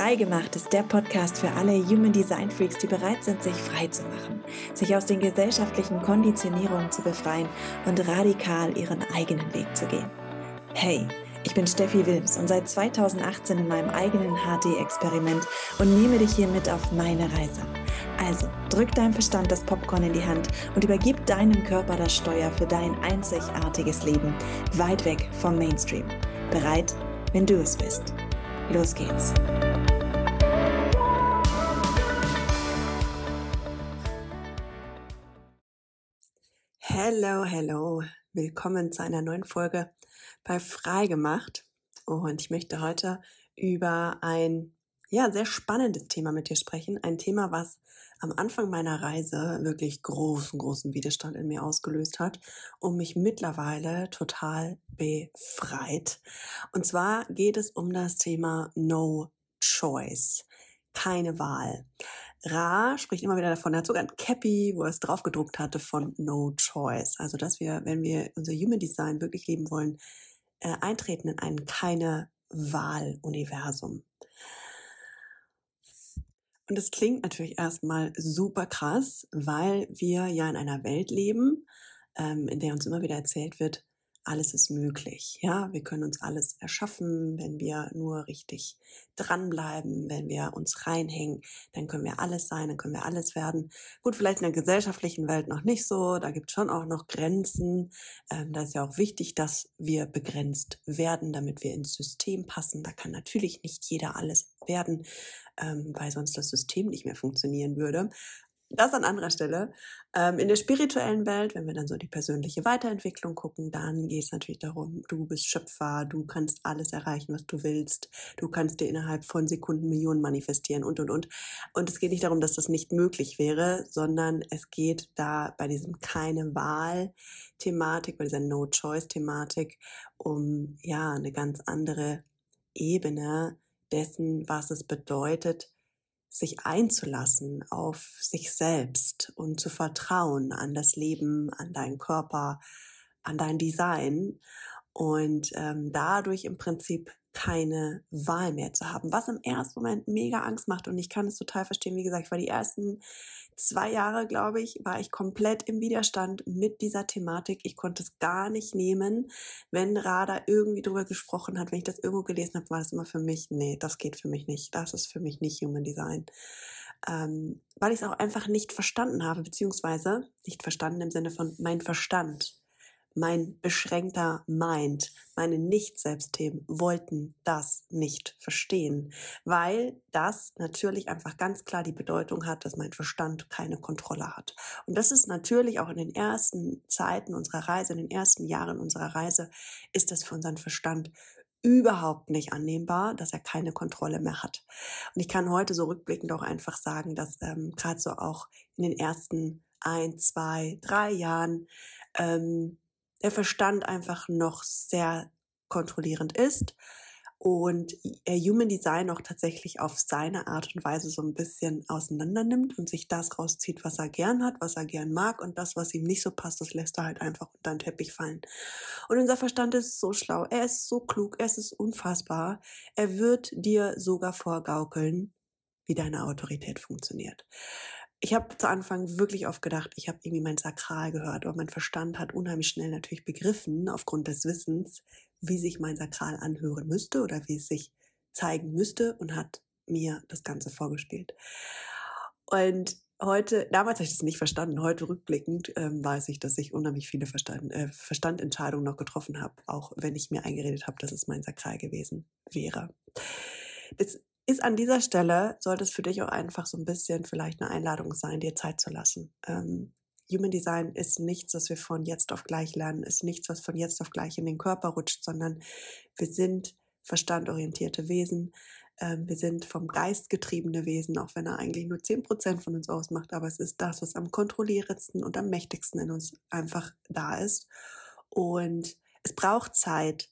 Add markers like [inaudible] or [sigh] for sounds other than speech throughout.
Freigemacht ist der Podcast für alle Human Design Freaks, die bereit sind, sich frei zu machen, sich aus den gesellschaftlichen Konditionierungen zu befreien und radikal ihren eigenen Weg zu gehen. Hey, ich bin Steffi Wilms und seit 2018 in meinem eigenen HD-Experiment und nehme dich hier mit auf meine Reise. Also drück deinem Verstand das Popcorn in die Hand und übergib deinem Körper das Steuer für dein einzigartiges Leben, weit weg vom Mainstream. Bereit, wenn du es bist. Los geht's. Hello, hello. Willkommen zu einer neuen Folge bei Freigemacht. Und ich möchte heute über ein ja, sehr spannendes Thema mit dir sprechen. Ein Thema, was am Anfang meiner Reise wirklich großen, großen Widerstand in mir ausgelöst hat und mich mittlerweile total befreit. Und zwar geht es um das Thema No Choice. Keine Wahl. Ra spricht immer wieder davon, er hat sogar ein Cappy, wo er es draufgedruckt hatte von No Choice. Also, dass wir, wenn wir unser Human Design wirklich leben wollen, äh, eintreten in ein keine Wahl-Universum. Und das klingt natürlich erstmal super krass, weil wir ja in einer Welt leben, ähm, in der uns immer wieder erzählt wird, alles ist möglich. Ja, wir können uns alles erschaffen, wenn wir nur richtig dranbleiben, wenn wir uns reinhängen, dann können wir alles sein, dann können wir alles werden. Gut, vielleicht in der gesellschaftlichen Welt noch nicht so, da gibt es schon auch noch Grenzen. Ähm, da ist ja auch wichtig, dass wir begrenzt werden, damit wir ins System passen. Da kann natürlich nicht jeder alles werden, ähm, weil sonst das System nicht mehr funktionieren würde das an anderer Stelle. Ähm, in der spirituellen Welt, wenn wir dann so die persönliche Weiterentwicklung gucken, dann geht es natürlich darum, du bist Schöpfer, du kannst alles erreichen, was du willst, du kannst dir innerhalb von Sekunden Millionen manifestieren und, und, und. Und es geht nicht darum, dass das nicht möglich wäre, sondern es geht da bei diesem keine Wahl-Thematik, bei dieser No-Choice-Thematik um, ja, eine ganz andere Ebene dessen, was es bedeutet, sich einzulassen auf sich selbst und zu vertrauen an das Leben, an deinen Körper, an dein Design und ähm, dadurch im Prinzip keine Wahl mehr zu haben, was im ersten Moment mega Angst macht und ich kann es total verstehen. Wie gesagt, ich war die ersten zwei Jahre, glaube ich, war ich komplett im Widerstand mit dieser Thematik. Ich konnte es gar nicht nehmen. Wenn Rada irgendwie drüber gesprochen hat, wenn ich das irgendwo gelesen habe, war das immer für mich, nee, das geht für mich nicht. Das ist für mich nicht Human Design. Ähm, weil ich es auch einfach nicht verstanden habe, beziehungsweise nicht verstanden im Sinne von mein Verstand mein beschränkter Mind, meine Nicht-Selbstthemen wollten das nicht verstehen, weil das natürlich einfach ganz klar die Bedeutung hat, dass mein Verstand keine Kontrolle hat. Und das ist natürlich auch in den ersten Zeiten unserer Reise, in den ersten Jahren unserer Reise, ist das für unseren Verstand überhaupt nicht annehmbar, dass er keine Kontrolle mehr hat. Und ich kann heute so rückblickend auch einfach sagen, dass ähm, gerade so auch in den ersten ein, zwei, drei Jahren ähm, der Verstand einfach noch sehr kontrollierend ist und er Human Design auch tatsächlich auf seine Art und Weise so ein bisschen auseinander nimmt und sich das rauszieht, was er gern hat, was er gern mag und das, was ihm nicht so passt, das lässt er halt einfach unter den Teppich fallen. Und unser Verstand ist so schlau, er ist so klug, es ist unfassbar. Er wird dir sogar vorgaukeln, wie deine Autorität funktioniert ich habe zu Anfang wirklich oft gedacht, ich habe irgendwie mein Sakral gehört, aber mein Verstand hat unheimlich schnell natürlich begriffen, aufgrund des Wissens, wie sich mein Sakral anhören müsste oder wie es sich zeigen müsste und hat mir das Ganze vorgespielt. Und heute, damals habe ich das nicht verstanden, heute rückblickend ähm, weiß ich, dass ich unheimlich viele Verstand, äh, Verstandentscheidungen noch getroffen habe, auch wenn ich mir eingeredet habe, dass es mein Sakral gewesen wäre. Das ist an dieser Stelle, sollte es für dich auch einfach so ein bisschen vielleicht eine Einladung sein, dir Zeit zu lassen. Ähm, Human Design ist nichts, was wir von jetzt auf gleich lernen, ist nichts, was von jetzt auf gleich in den Körper rutscht, sondern wir sind verstandorientierte Wesen. Ähm, wir sind vom Geist getriebene Wesen, auch wenn er eigentlich nur 10% von uns ausmacht, aber es ist das, was am kontrollierendsten und am mächtigsten in uns einfach da ist. Und es braucht Zeit,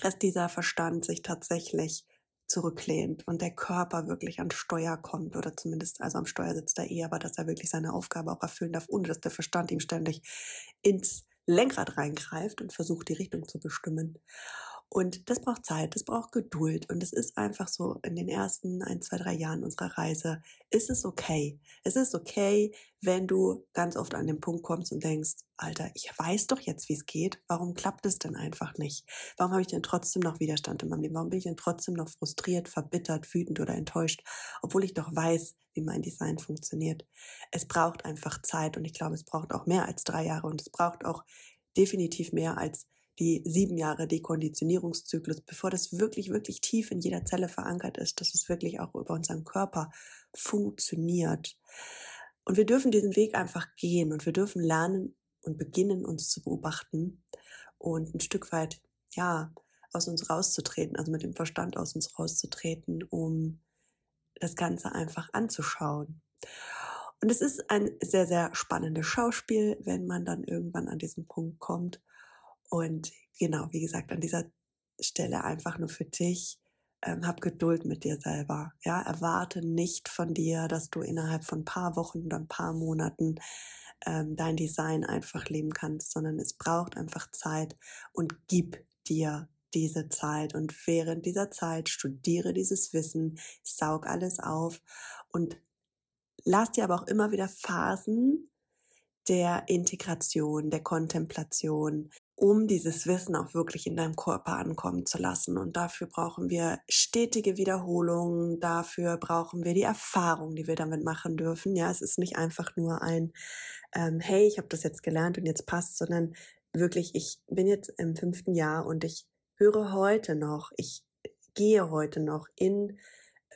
dass dieser Verstand sich tatsächlich zurücklehnt und der Körper wirklich an Steuer kommt oder zumindest, also am Steuer sitzt er eh, aber dass er wirklich seine Aufgabe auch erfüllen darf, ohne dass der Verstand ihm ständig ins Lenkrad reingreift und versucht, die Richtung zu bestimmen. Und das braucht Zeit, das braucht Geduld. Und es ist einfach so, in den ersten ein, zwei, drei Jahren unserer Reise ist es okay. Es ist okay, wenn du ganz oft an den Punkt kommst und denkst, Alter, ich weiß doch jetzt, wie es geht. Warum klappt es denn einfach nicht? Warum habe ich denn trotzdem noch Widerstand in meinem Leben? Warum bin ich denn trotzdem noch frustriert, verbittert, wütend oder enttäuscht, obwohl ich doch weiß, wie mein Design funktioniert? Es braucht einfach Zeit und ich glaube, es braucht auch mehr als drei Jahre und es braucht auch definitiv mehr als die sieben Jahre Dekonditionierungszyklus, bevor das wirklich, wirklich tief in jeder Zelle verankert ist, dass es wirklich auch über unseren Körper funktioniert. Und wir dürfen diesen Weg einfach gehen und wir dürfen lernen und beginnen, uns zu beobachten und ein Stück weit, ja, aus uns rauszutreten, also mit dem Verstand aus uns rauszutreten, um das Ganze einfach anzuschauen. Und es ist ein sehr, sehr spannendes Schauspiel, wenn man dann irgendwann an diesen Punkt kommt und genau, wie gesagt, an dieser Stelle einfach nur für dich. Ähm, hab Geduld mit dir selber. Ja, erwarte nicht von dir, dass du innerhalb von ein paar Wochen oder ein paar Monaten ähm, dein Design einfach leben kannst, sondern es braucht einfach Zeit und gib dir diese Zeit. Und während dieser Zeit studiere dieses Wissen, saug alles auf und lass dir aber auch immer wieder Phasen der Integration, der Kontemplation, um dieses Wissen auch wirklich in deinem Körper ankommen zu lassen. Und dafür brauchen wir stetige Wiederholungen, dafür brauchen wir die Erfahrung, die wir damit machen dürfen. Ja, es ist nicht einfach nur ein, ähm, hey, ich habe das jetzt gelernt und jetzt passt, sondern wirklich, ich bin jetzt im fünften Jahr und ich höre heute noch, ich gehe heute noch in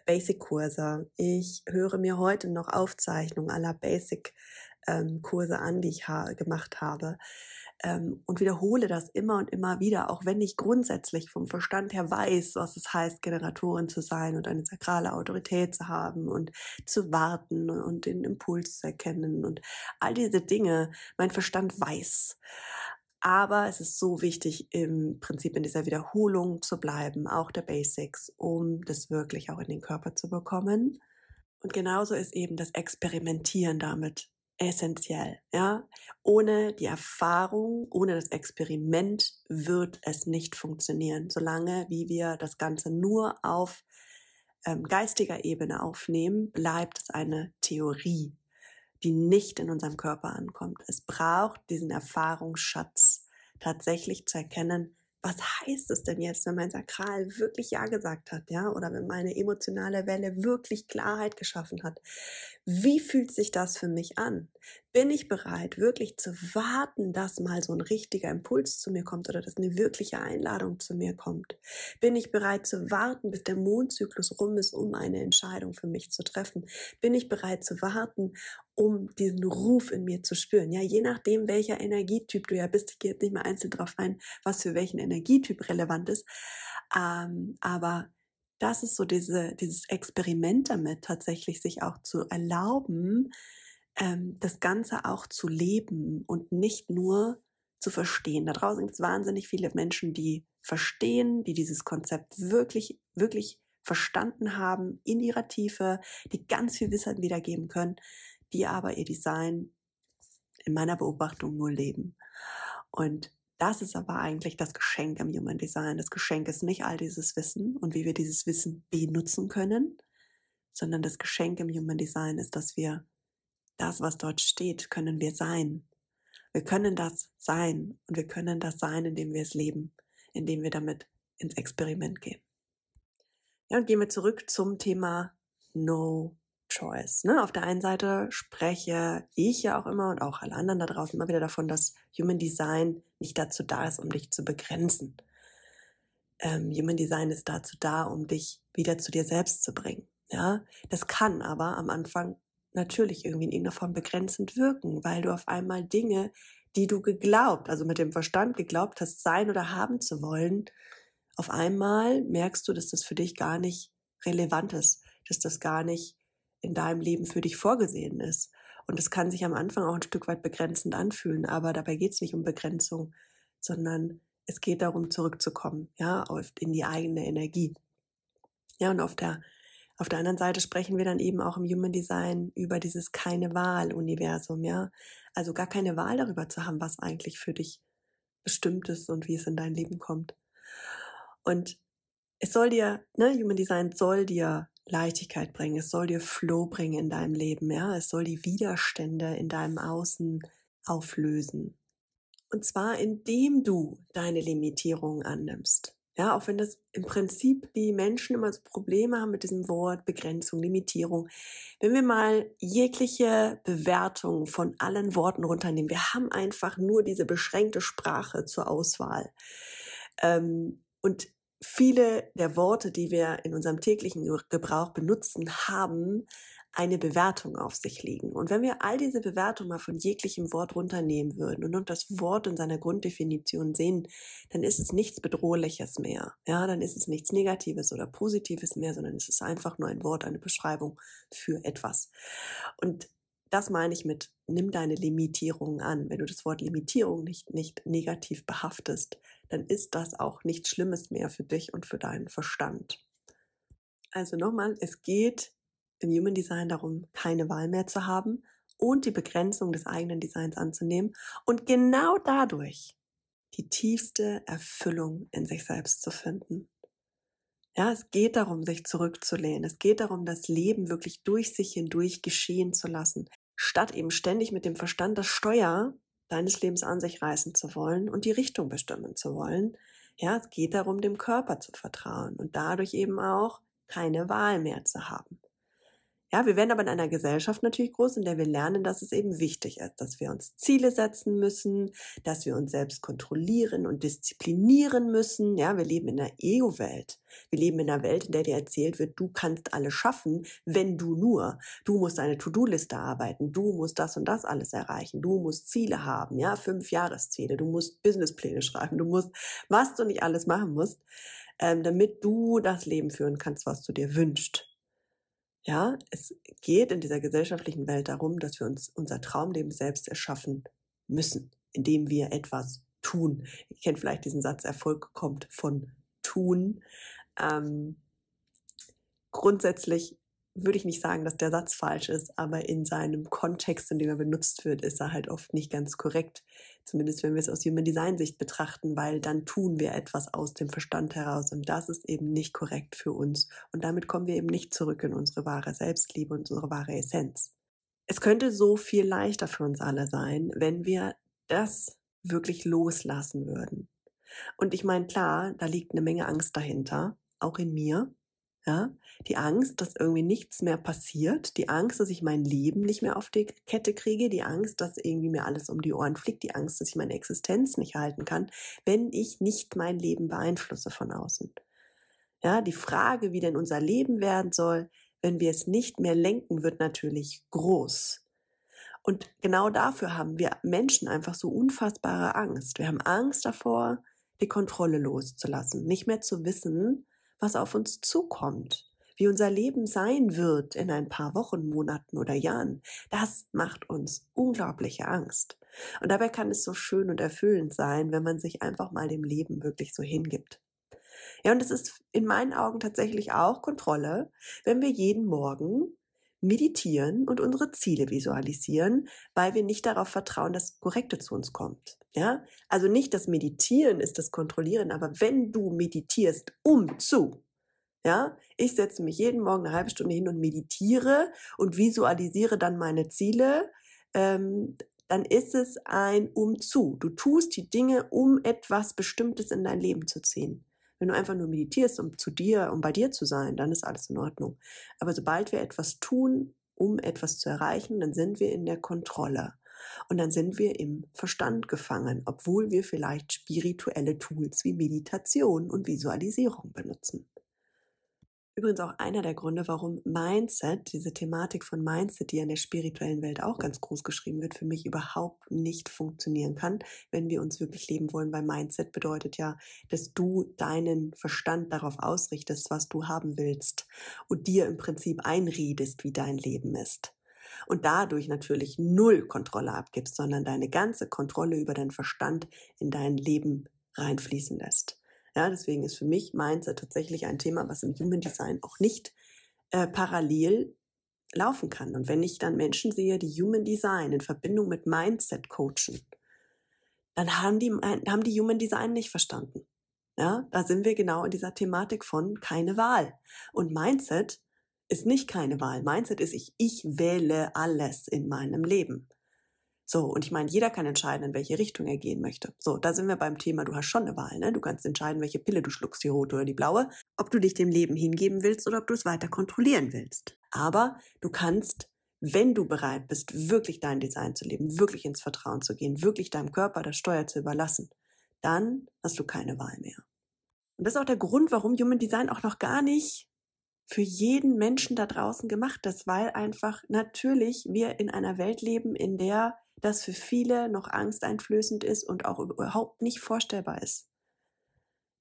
Basic-Kurse. Ich höre mir heute noch Aufzeichnungen aller Basic-Kurse ähm, an, die ich ha gemacht habe ähm, und wiederhole das immer und immer wieder, auch wenn ich grundsätzlich vom Verstand her weiß, was es heißt, Generatorin zu sein und eine sakrale Autorität zu haben und zu warten und den Impuls zu erkennen und all diese Dinge, mein Verstand weiß. Aber es ist so wichtig, im Prinzip in dieser Wiederholung zu bleiben, auch der Basics, um das wirklich auch in den Körper zu bekommen. Und genauso ist eben das Experimentieren damit essentiell. Ja, ohne die Erfahrung, ohne das Experiment wird es nicht funktionieren, solange wie wir das Ganze nur auf ähm, geistiger Ebene aufnehmen, bleibt es eine Theorie, die nicht in unserem Körper ankommt. Es braucht diesen Erfahrungsschatz tatsächlich zu erkennen, was heißt es denn jetzt, wenn mein Sakral wirklich Ja gesagt hat, ja, oder wenn meine emotionale Welle wirklich Klarheit geschaffen hat? Wie fühlt sich das für mich an? Bin ich bereit, wirklich zu warten, dass mal so ein richtiger Impuls zu mir kommt oder dass eine wirkliche Einladung zu mir kommt? Bin ich bereit zu warten, bis der Mondzyklus rum ist, um eine Entscheidung für mich zu treffen? Bin ich bereit zu warten, um diesen Ruf in mir zu spüren? Ja, je nachdem, welcher Energietyp du ja bist, ich gehe jetzt nicht mal einzeln drauf ein, was für welchen Energietyp relevant ist, ähm, aber das ist so diese, dieses Experiment damit, tatsächlich sich auch zu erlauben, ähm, das Ganze auch zu leben und nicht nur zu verstehen. Da draußen gibt es wahnsinnig viele Menschen, die verstehen, die dieses Konzept wirklich, wirklich verstanden haben in ihrer Tiefe, die ganz viel Wissen wiedergeben können, die aber ihr Design in meiner Beobachtung nur leben. Und das ist aber eigentlich das Geschenk im Human Design. Das Geschenk ist nicht all dieses Wissen und wie wir dieses Wissen benutzen können, sondern das Geschenk im Human Design ist, dass wir das, was dort steht, können wir sein. Wir können das sein und wir können das sein, indem wir es leben, indem wir damit ins Experiment gehen. Ja, und gehen wir zurück zum Thema No Choice. Ne? Auf der einen Seite spreche ich ja auch immer und auch alle anderen da draußen immer wieder davon, dass Human Design nicht dazu da ist, um dich zu begrenzen. Ähm, Human Design ist dazu da, um dich wieder zu dir selbst zu bringen. Ja, das kann aber am Anfang natürlich irgendwie in irgendeiner Form begrenzend wirken, weil du auf einmal Dinge, die du geglaubt, also mit dem Verstand geglaubt hast, sein oder haben zu wollen, auf einmal merkst du, dass das für dich gar nicht relevant ist, dass das gar nicht in deinem Leben für dich vorgesehen ist. Und es kann sich am Anfang auch ein Stück weit begrenzend anfühlen, aber dabei geht es nicht um Begrenzung, sondern es geht darum, zurückzukommen, ja, in die eigene Energie. Ja, und auf der auf der anderen Seite sprechen wir dann eben auch im Human Design über dieses keine Wahl-Universum, ja. Also gar keine Wahl darüber zu haben, was eigentlich für dich bestimmt ist und wie es in dein Leben kommt. Und es soll dir, ne, Human Design soll dir Leichtigkeit bringen, es soll dir Flow bringen in deinem Leben, ja, es soll die Widerstände in deinem Außen auflösen. Und zwar indem du deine Limitierungen annimmst. Ja, auch wenn das im Prinzip die Menschen immer so Probleme haben mit diesem Wort Begrenzung, Limitierung. Wenn wir mal jegliche Bewertung von allen Worten runternehmen, wir haben einfach nur diese beschränkte Sprache zur Auswahl. Ähm, und viele der Worte, die wir in unserem täglichen Gebrauch benutzen, haben eine Bewertung auf sich liegen. Und wenn wir all diese Bewertungen mal von jeglichem Wort runternehmen würden und nur das Wort in seiner Grunddefinition sehen, dann ist es nichts Bedrohliches mehr. Ja, dann ist es nichts Negatives oder Positives mehr, sondern es ist einfach nur ein Wort, eine Beschreibung für etwas. Und das meine ich mit, nimm deine Limitierungen an. Wenn du das Wort Limitierung nicht, nicht negativ behaftest, dann ist das auch nichts Schlimmes mehr für dich und für deinen Verstand. Also nochmal, es geht im Human Design darum, keine Wahl mehr zu haben und die Begrenzung des eigenen Designs anzunehmen und genau dadurch die tiefste Erfüllung in sich selbst zu finden. Ja, es geht darum, sich zurückzulehnen. Es geht darum, das Leben wirklich durch sich hindurch geschehen zu lassen, statt eben ständig mit dem Verstand das Steuer deines Lebens an sich reißen zu wollen und die Richtung bestimmen zu wollen. Ja, es geht darum, dem Körper zu vertrauen und dadurch eben auch keine Wahl mehr zu haben. Ja, wir werden aber in einer Gesellschaft natürlich groß, in der wir lernen, dass es eben wichtig ist, dass wir uns Ziele setzen müssen, dass wir uns selbst kontrollieren und disziplinieren müssen. Ja, wir leben in einer Ego-Welt. Wir leben in einer Welt, in der dir erzählt wird, du kannst alles schaffen, wenn du nur. Du musst eine To-Do-Liste arbeiten, du musst das und das alles erreichen, du musst Ziele haben, ja, fünf Jahresziele, du musst Businesspläne [laughs] schreiben, du musst, was du nicht alles machen musst, ähm, damit du das Leben führen kannst, was du dir wünschst. Ja, es geht in dieser gesellschaftlichen Welt darum, dass wir uns unser Traumleben selbst erschaffen müssen, indem wir etwas tun. Ihr kennt vielleicht diesen Satz, Erfolg kommt von tun. Ähm, grundsätzlich würde ich nicht sagen, dass der Satz falsch ist, aber in seinem Kontext, in dem er benutzt wird, ist er halt oft nicht ganz korrekt. Zumindest wenn wir es aus Human Design Sicht betrachten, weil dann tun wir etwas aus dem Verstand heraus und das ist eben nicht korrekt für uns. Und damit kommen wir eben nicht zurück in unsere wahre Selbstliebe und unsere wahre Essenz. Es könnte so viel leichter für uns alle sein, wenn wir das wirklich loslassen würden. Und ich meine, klar, da liegt eine Menge Angst dahinter, auch in mir. Ja, die Angst, dass irgendwie nichts mehr passiert, die Angst, dass ich mein Leben nicht mehr auf die Kette kriege, die Angst, dass irgendwie mir alles um die Ohren fliegt, die Angst, dass ich meine Existenz nicht halten kann, wenn ich nicht mein Leben beeinflusse von außen. Ja, die Frage, wie denn unser Leben werden soll, wenn wir es nicht mehr lenken, wird natürlich groß. Und genau dafür haben wir Menschen einfach so unfassbare Angst. Wir haben Angst davor, die Kontrolle loszulassen, nicht mehr zu wissen, was auf uns zukommt, wie unser Leben sein wird in ein paar Wochen, Monaten oder Jahren, das macht uns unglaubliche Angst. Und dabei kann es so schön und erfüllend sein, wenn man sich einfach mal dem Leben wirklich so hingibt. Ja, und es ist in meinen Augen tatsächlich auch Kontrolle, wenn wir jeden Morgen meditieren und unsere Ziele visualisieren, weil wir nicht darauf vertrauen, dass Korrekte zu uns kommt. Ja, also nicht das Meditieren ist das Kontrollieren, aber wenn du meditierst, um zu, ja, ich setze mich jeden Morgen eine halbe Stunde hin und meditiere und visualisiere dann meine Ziele, ähm, dann ist es ein Umzu. Du tust die Dinge, um etwas Bestimmtes in dein Leben zu ziehen. Wenn du einfach nur meditierst, um zu dir, um bei dir zu sein, dann ist alles in Ordnung. Aber sobald wir etwas tun, um etwas zu erreichen, dann sind wir in der Kontrolle. Und dann sind wir im Verstand gefangen, obwohl wir vielleicht spirituelle Tools wie Meditation und Visualisierung benutzen. Übrigens auch einer der Gründe, warum Mindset, diese Thematik von Mindset, die in der spirituellen Welt auch ganz groß geschrieben wird, für mich überhaupt nicht funktionieren kann, wenn wir uns wirklich leben wollen, weil Mindset bedeutet ja, dass du deinen Verstand darauf ausrichtest, was du haben willst und dir im Prinzip einredest, wie dein Leben ist. Und dadurch natürlich null Kontrolle abgibst, sondern deine ganze Kontrolle über deinen Verstand in dein Leben reinfließen lässt. Ja, deswegen ist für mich Mindset tatsächlich ein Thema, was im Human Design auch nicht äh, parallel laufen kann. Und wenn ich dann Menschen sehe, die Human Design in Verbindung mit Mindset coachen, dann haben die, haben die Human Design nicht verstanden. Ja, da sind wir genau in dieser Thematik von keine Wahl. Und Mindset ist nicht keine Wahl. Mindset ist ich, ich wähle alles in meinem Leben. So, und ich meine, jeder kann entscheiden, in welche Richtung er gehen möchte. So, da sind wir beim Thema, du hast schon eine Wahl, ne? Du kannst entscheiden, welche Pille du schluckst, die rote oder die blaue, ob du dich dem Leben hingeben willst oder ob du es weiter kontrollieren willst. Aber du kannst, wenn du bereit bist, wirklich dein Design zu leben, wirklich ins Vertrauen zu gehen, wirklich deinem Körper das Steuer zu überlassen, dann hast du keine Wahl mehr. Und das ist auch der Grund, warum Human Design auch noch gar nicht für jeden Menschen da draußen gemacht ist, weil einfach natürlich wir in einer Welt leben, in der das für viele noch angsteinflößend ist und auch überhaupt nicht vorstellbar ist.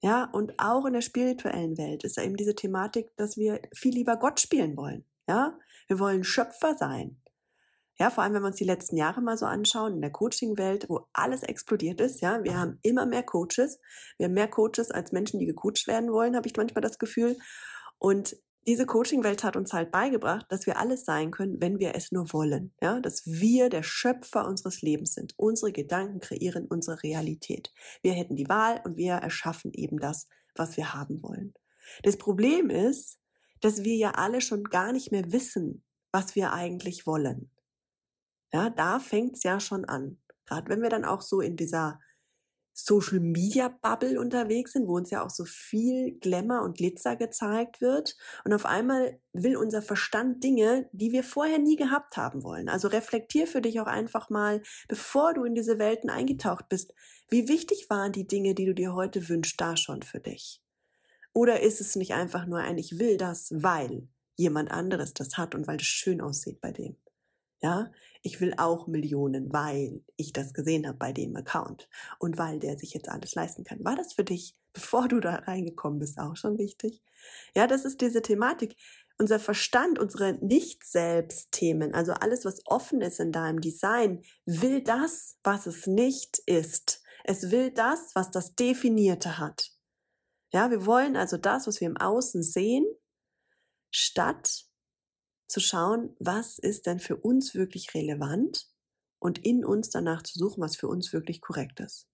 Ja, und auch in der spirituellen Welt ist eben diese Thematik, dass wir viel lieber Gott spielen wollen. Ja, wir wollen Schöpfer sein. Ja, vor allem, wenn wir uns die letzten Jahre mal so anschauen, in der Coaching-Welt, wo alles explodiert ist, ja, wir haben immer mehr Coaches. Wir haben mehr Coaches als Menschen, die gecoacht werden wollen, habe ich manchmal das Gefühl. Und diese Coaching-Welt hat uns halt beigebracht, dass wir alles sein können, wenn wir es nur wollen. Ja, dass wir der Schöpfer unseres Lebens sind. Unsere Gedanken kreieren unsere Realität. Wir hätten die Wahl und wir erschaffen eben das, was wir haben wollen. Das Problem ist, dass wir ja alle schon gar nicht mehr wissen, was wir eigentlich wollen. Ja, da fängt's ja schon an. Gerade wenn wir dann auch so in dieser Social Media Bubble unterwegs sind, wo uns ja auch so viel Glamour und Glitzer gezeigt wird. Und auf einmal will unser Verstand Dinge, die wir vorher nie gehabt haben wollen. Also reflektier für dich auch einfach mal, bevor du in diese Welten eingetaucht bist, wie wichtig waren die Dinge, die du dir heute wünschst, da schon für dich? Oder ist es nicht einfach nur ein Ich will das, weil jemand anderes das hat und weil es schön aussieht bei dem? Ja, ich will auch Millionen, weil ich das gesehen habe bei dem Account und weil der sich jetzt alles leisten kann. War das für dich, [laughs] bevor du da reingekommen bist, auch schon wichtig? Ja, das ist diese Thematik. Unser Verstand, unsere Nicht-Selbst-Themen, also alles, was offen ist in deinem Design, will das, was es nicht ist. Es will das, was das Definierte hat. Ja, wir wollen also das, was wir im Außen sehen, statt zu schauen, was ist denn für uns wirklich relevant und in uns danach zu suchen, was für uns wirklich korrekt ist.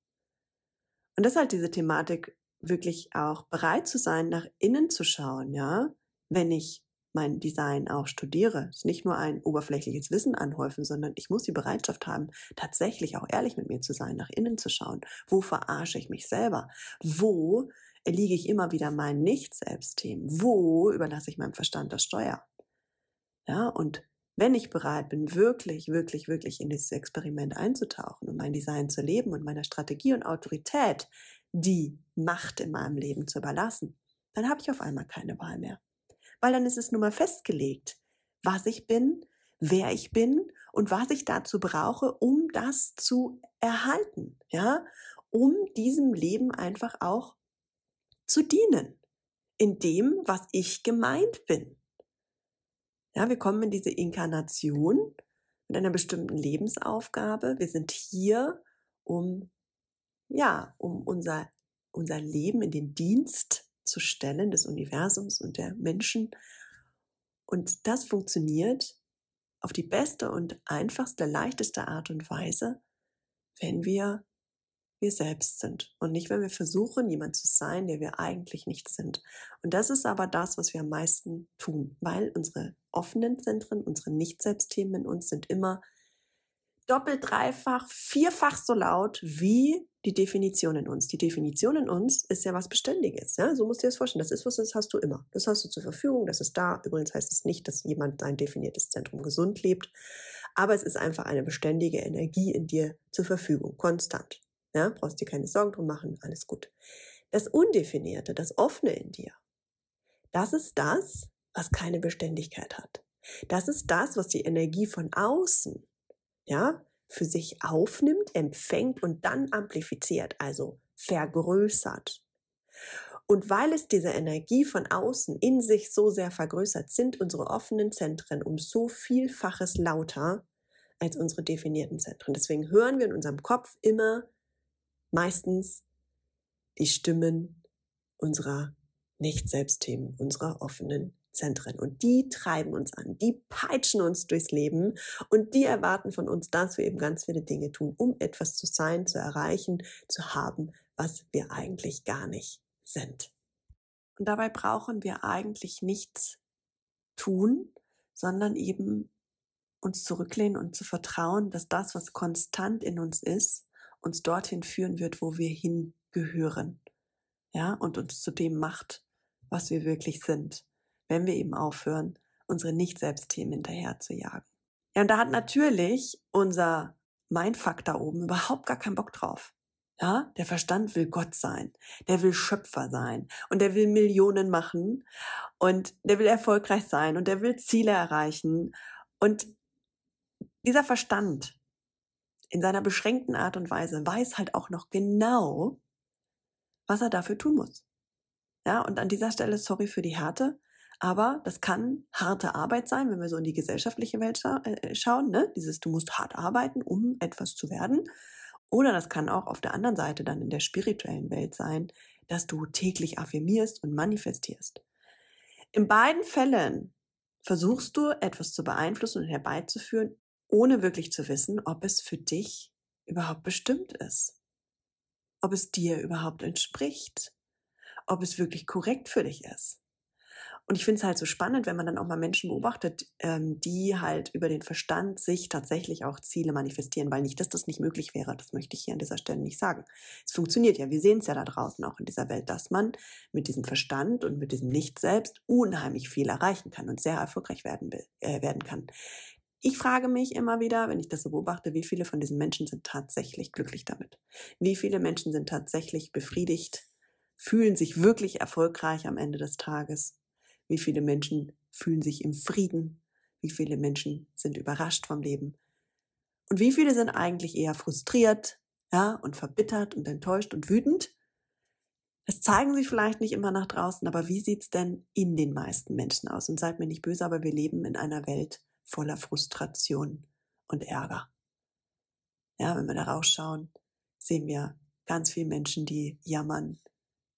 Und halt diese Thematik, wirklich auch bereit zu sein, nach innen zu schauen, ja, wenn ich mein Design auch studiere. Es ist nicht nur ein oberflächliches Wissen anhäufen, sondern ich muss die Bereitschaft haben, tatsächlich auch ehrlich mit mir zu sein, nach innen zu schauen. Wo verarsche ich mich selber? Wo erliege ich immer wieder meinen Nicht-Selbst-Themen? Wo überlasse ich meinem Verstand das Steuer? Ja, und wenn ich bereit bin, wirklich, wirklich, wirklich in dieses Experiment einzutauchen und mein Design zu leben und meiner Strategie und Autorität die Macht in meinem Leben zu überlassen, dann habe ich auf einmal keine Wahl mehr. Weil dann ist es nun mal festgelegt, was ich bin, wer ich bin und was ich dazu brauche, um das zu erhalten, ja, um diesem Leben einfach auch zu dienen, in dem, was ich gemeint bin. Ja, wir kommen in diese Inkarnation mit einer bestimmten Lebensaufgabe. Wir sind hier, um, ja, um unser, unser Leben in den Dienst zu stellen des Universums und der Menschen. Und das funktioniert auf die beste und einfachste, leichteste Art und Weise, wenn wir wir selbst sind und nicht, wenn wir versuchen, jemand zu sein, der wir eigentlich nicht sind. Und das ist aber das, was wir am meisten tun, weil unsere offenen Zentren, unsere Nicht-Selbst-Themen in uns sind immer doppelt, dreifach, vierfach so laut wie die Definition in uns. Die Definition in uns ist ja was Beständiges. Ja? So musst du dir das vorstellen. Das ist was, das hast du immer. Das hast du zur Verfügung, das ist da. Übrigens heißt es nicht, dass jemand ein definiertes Zentrum gesund lebt, aber es ist einfach eine beständige Energie in dir zur Verfügung, konstant. Ja, brauchst dir keine Sorgen drum machen, alles gut. Das Undefinierte, das Offene in dir, das ist das, was keine Beständigkeit hat. Das ist das, was die Energie von außen, ja, für sich aufnimmt, empfängt und dann amplifiziert, also vergrößert. Und weil es diese Energie von außen in sich so sehr vergrößert, sind unsere offenen Zentren um so vielfaches lauter als unsere definierten Zentren. Deswegen hören wir in unserem Kopf immer meistens die Stimmen unserer Nicht-Selbstthemen, unserer offenen Zentren. Und die treiben uns an, die peitschen uns durchs Leben und die erwarten von uns, dass wir eben ganz viele Dinge tun, um etwas zu sein, zu erreichen, zu haben, was wir eigentlich gar nicht sind. Und dabei brauchen wir eigentlich nichts tun, sondern eben uns zurücklehnen und zu vertrauen, dass das, was konstant in uns ist, uns dorthin führen wird, wo wir hingehören. Ja, und uns zu dem macht, was wir wirklich sind, wenn wir eben aufhören, unsere Nicht-Selbst-Themen hinterher zu jagen. Ja, und da hat natürlich unser Mindfuck da oben überhaupt gar keinen Bock drauf. Ja, der Verstand will Gott sein, der will Schöpfer sein und der will Millionen machen und der will erfolgreich sein und der will Ziele erreichen und dieser Verstand in seiner beschränkten Art und Weise weiß halt auch noch genau, was er dafür tun muss. Ja, und an dieser Stelle sorry für die Härte, aber das kann harte Arbeit sein, wenn wir so in die gesellschaftliche Welt scha äh, schauen. Ne? Dieses, du musst hart arbeiten, um etwas zu werden. Oder das kann auch auf der anderen Seite dann in der spirituellen Welt sein, dass du täglich affirmierst und manifestierst. In beiden Fällen versuchst du etwas zu beeinflussen und herbeizuführen, ohne wirklich zu wissen, ob es für dich überhaupt bestimmt ist. Ob es dir überhaupt entspricht. Ob es wirklich korrekt für dich ist. Und ich finde es halt so spannend, wenn man dann auch mal Menschen beobachtet, ähm, die halt über den Verstand sich tatsächlich auch Ziele manifestieren, weil nicht, dass das nicht möglich wäre. Das möchte ich hier an dieser Stelle nicht sagen. Es funktioniert ja. Wir sehen es ja da draußen auch in dieser Welt, dass man mit diesem Verstand und mit diesem Nicht-Selbst unheimlich viel erreichen kann und sehr erfolgreich werden, äh, werden kann. Ich frage mich immer wieder, wenn ich das so beobachte, wie viele von diesen Menschen sind tatsächlich glücklich damit? Wie viele Menschen sind tatsächlich befriedigt, fühlen sich wirklich erfolgreich am Ende des Tages? Wie viele Menschen fühlen sich im Frieden? Wie viele Menschen sind überrascht vom Leben? Und wie viele sind eigentlich eher frustriert, ja, und verbittert und enttäuscht und wütend? Das zeigen sie vielleicht nicht immer nach draußen, aber wie sieht's denn in den meisten Menschen aus? Und seid mir nicht böse, aber wir leben in einer Welt, voller Frustration und Ärger. Ja, wenn wir da rausschauen, sehen wir ganz viele Menschen, die jammern,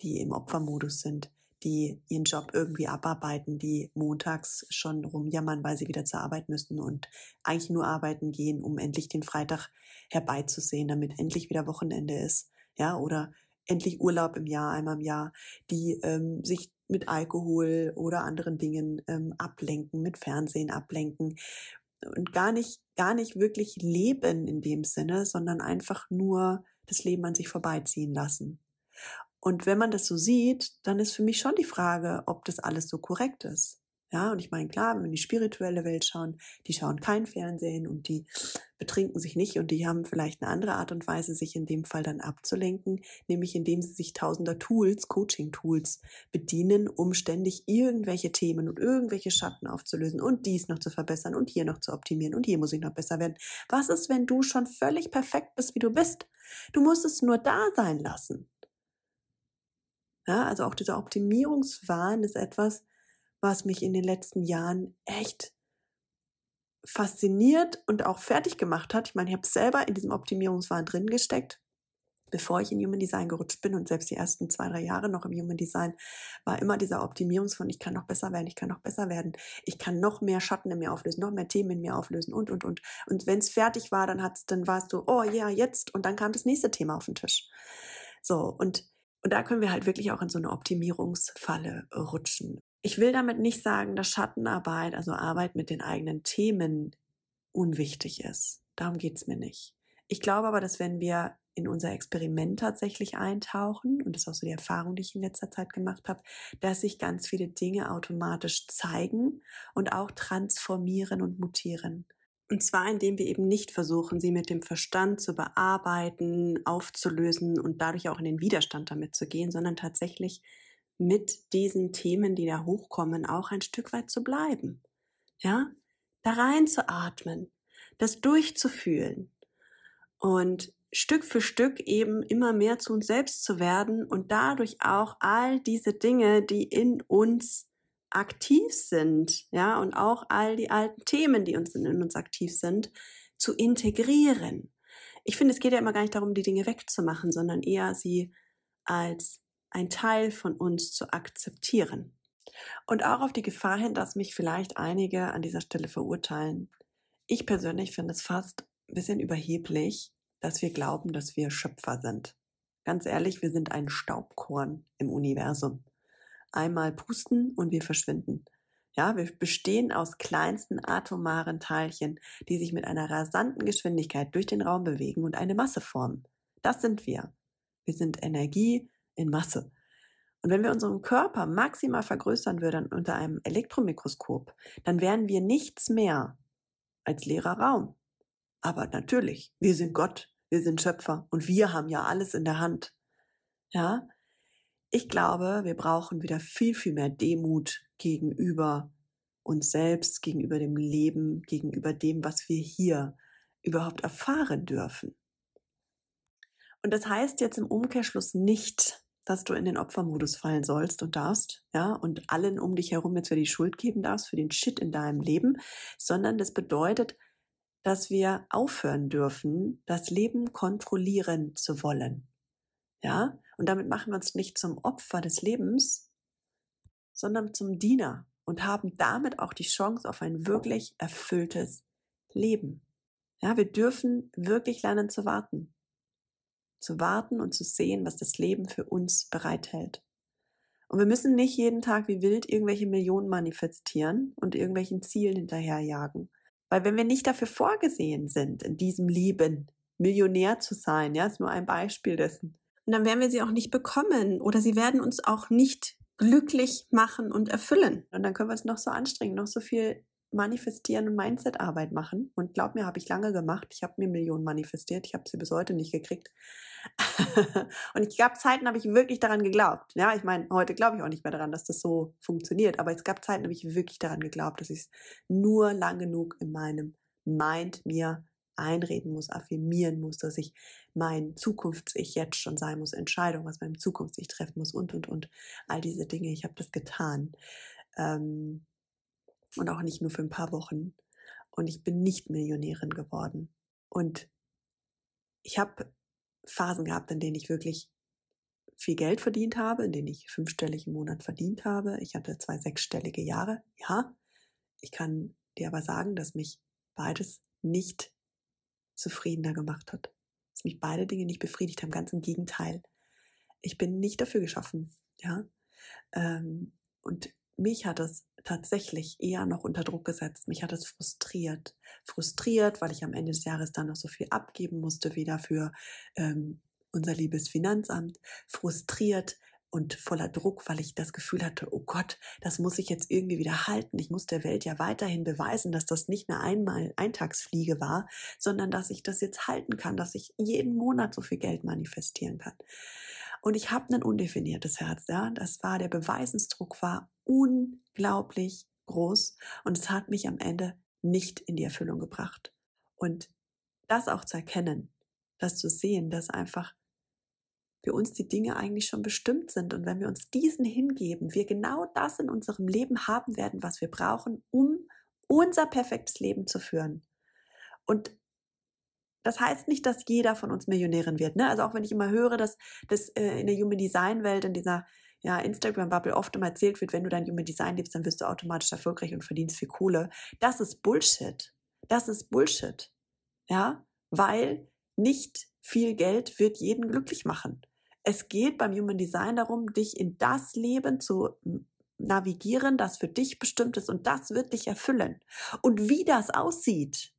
die im Opfermodus sind, die ihren Job irgendwie abarbeiten, die montags schon rumjammern, weil sie wieder zur Arbeit müssen und eigentlich nur arbeiten gehen, um endlich den Freitag herbeizusehen, damit endlich wieder Wochenende ist. Ja, oder endlich Urlaub im Jahr, einmal im Jahr, die ähm, sich mit Alkohol oder anderen Dingen ähm, ablenken, mit Fernsehen ablenken und gar nicht, gar nicht wirklich leben in dem Sinne, sondern einfach nur das Leben an sich vorbeiziehen lassen. Und wenn man das so sieht, dann ist für mich schon die Frage, ob das alles so korrekt ist. Ja, und ich meine, klar, wenn wir in die spirituelle Welt schauen, die schauen kein Fernsehen und die betrinken sich nicht und die haben vielleicht eine andere Art und Weise, sich in dem Fall dann abzulenken, nämlich indem sie sich tausender Tools, Coaching-Tools bedienen, um ständig irgendwelche Themen und irgendwelche Schatten aufzulösen und dies noch zu verbessern und hier noch zu optimieren und hier muss ich noch besser werden. Was ist, wenn du schon völlig perfekt bist, wie du bist? Du musst es nur da sein lassen. Ja, also auch dieser Optimierungswahn ist etwas, was mich in den letzten Jahren echt fasziniert und auch fertig gemacht hat. Ich meine, ich habe selber in diesem Optimierungswahn drin gesteckt, bevor ich in Human Design gerutscht bin und selbst die ersten zwei, drei Jahre noch im Human Design war immer dieser Optimierungswahn, ich kann noch besser werden, ich kann noch besser werden, ich kann noch mehr Schatten in mir auflösen, noch mehr Themen in mir auflösen und, und, und. Und wenn es fertig war, dann hat's, dann warst du, oh ja, jetzt und dann kam das nächste Thema auf den Tisch. So, und und da können wir halt wirklich auch in so eine Optimierungsfalle rutschen. Ich will damit nicht sagen, dass Schattenarbeit, also Arbeit mit den eigenen Themen, unwichtig ist. Darum geht's mir nicht. Ich glaube aber, dass wenn wir in unser Experiment tatsächlich eintauchen, und das ist auch so die Erfahrung, die ich in letzter Zeit gemacht habe, dass sich ganz viele Dinge automatisch zeigen und auch transformieren und mutieren. Und zwar, indem wir eben nicht versuchen, sie mit dem Verstand zu bearbeiten, aufzulösen und dadurch auch in den Widerstand damit zu gehen, sondern tatsächlich mit diesen Themen, die da hochkommen, auch ein Stück weit zu bleiben. Ja, da rein zu atmen, das durchzufühlen und Stück für Stück eben immer mehr zu uns selbst zu werden und dadurch auch all diese Dinge, die in uns aktiv sind, ja, und auch all die alten Themen, die uns in uns aktiv sind, zu integrieren. Ich finde, es geht ja immer gar nicht darum, die Dinge wegzumachen, sondern eher sie als ein Teil von uns zu akzeptieren. Und auch auf die Gefahr hin, dass mich vielleicht einige an dieser Stelle verurteilen. Ich persönlich finde es fast ein bisschen überheblich, dass wir glauben, dass wir Schöpfer sind. ganz ehrlich, wir sind ein Staubkorn im Universum. Einmal pusten und wir verschwinden. Ja, wir bestehen aus kleinsten atomaren Teilchen, die sich mit einer rasanten Geschwindigkeit durch den Raum bewegen und eine Masse formen. Das sind wir. Wir sind Energie in Masse. Und wenn wir unseren Körper maximal vergrößern würden unter einem Elektromikroskop, dann wären wir nichts mehr als leerer Raum. Aber natürlich, wir sind Gott, wir sind Schöpfer und wir haben ja alles in der Hand. Ja? Ich glaube, wir brauchen wieder viel, viel mehr Demut gegenüber uns selbst, gegenüber dem Leben, gegenüber dem, was wir hier überhaupt erfahren dürfen. Und das heißt jetzt im Umkehrschluss nicht, dass du in den Opfermodus fallen sollst und darfst, ja, und allen um dich herum jetzt für die Schuld geben darfst, für den Shit in deinem Leben, sondern das bedeutet, dass wir aufhören dürfen, das Leben kontrollieren zu wollen. Ja, und damit machen wir uns nicht zum Opfer des Lebens, sondern zum Diener und haben damit auch die Chance auf ein wirklich erfülltes Leben. Ja, wir dürfen wirklich lernen zu warten. Zu warten und zu sehen, was das Leben für uns bereithält. Und wir müssen nicht jeden Tag wie wild irgendwelche Millionen manifestieren und irgendwelchen Zielen hinterherjagen. Weil wenn wir nicht dafür vorgesehen sind, in diesem Leben Millionär zu sein, ja, ist nur ein Beispiel dessen. Und dann werden wir sie auch nicht bekommen oder sie werden uns auch nicht glücklich machen und erfüllen. Und dann können wir uns noch so anstrengen, noch so viel manifestieren und Mindset-Arbeit machen. Und glaub mir, habe ich lange gemacht. Ich habe mir Millionen manifestiert. Ich habe sie bis heute nicht gekriegt. [laughs] und es gab Zeiten, habe ich wirklich daran geglaubt. Ja, ich meine, heute glaube ich auch nicht mehr daran, dass das so funktioniert. Aber es gab Zeiten, habe ich wirklich daran geglaubt, dass ich es nur lang genug in meinem Mind mir einreden muss, affirmieren muss, dass ich mein Zukunfts-Ich jetzt schon sein muss, Entscheidung, was meinem Zukunfts-Ich treffen muss und, und, und. All diese Dinge, ich habe das getan. Ähm, und auch nicht nur für ein paar Wochen. Und ich bin nicht Millionärin geworden. Und ich habe Phasen gehabt, in denen ich wirklich viel Geld verdient habe, in denen ich fünfstellig im Monat verdient habe. Ich hatte zwei sechsstellige Jahre. Ja, ich kann dir aber sagen, dass mich beides nicht zufriedener gemacht hat. Dass mich beide Dinge nicht befriedigt haben. Ganz im Gegenteil. Ich bin nicht dafür geschaffen. Ja. Ähm, und mich hat es tatsächlich eher noch unter Druck gesetzt. Mich hat es frustriert. Frustriert, weil ich am Ende des Jahres dann noch so viel abgeben musste, wieder für ähm, unser liebes Finanzamt. Frustriert und voller Druck, weil ich das Gefühl hatte, oh Gott, das muss ich jetzt irgendwie wieder halten. Ich muss der Welt ja weiterhin beweisen, dass das nicht eine einmal Eintagsfliege war, sondern dass ich das jetzt halten kann, dass ich jeden Monat so viel Geld manifestieren kann. Und ich habe ein undefiniertes Herz, ja. Das war, der Beweisensdruck war unglaublich groß und es hat mich am Ende nicht in die Erfüllung gebracht. Und das auch zu erkennen, das zu sehen, dass einfach für uns die Dinge eigentlich schon bestimmt sind. Und wenn wir uns diesen hingeben, wir genau das in unserem Leben haben werden, was wir brauchen, um unser perfektes Leben zu führen. Und das heißt nicht, dass jeder von uns Millionärin wird. Ne? Also auch wenn ich immer höre, dass das äh, in der Human Design Welt, in dieser ja, Instagram-Bubble oft immer erzählt wird, wenn du dein Human Design lebst, dann wirst du automatisch erfolgreich und verdienst viel Kohle. Das ist Bullshit. Das ist Bullshit. Ja, weil nicht viel Geld wird jeden glücklich machen. Es geht beim Human Design darum, dich in das Leben zu navigieren, das für dich bestimmt ist und das wird dich erfüllen. Und wie das aussieht,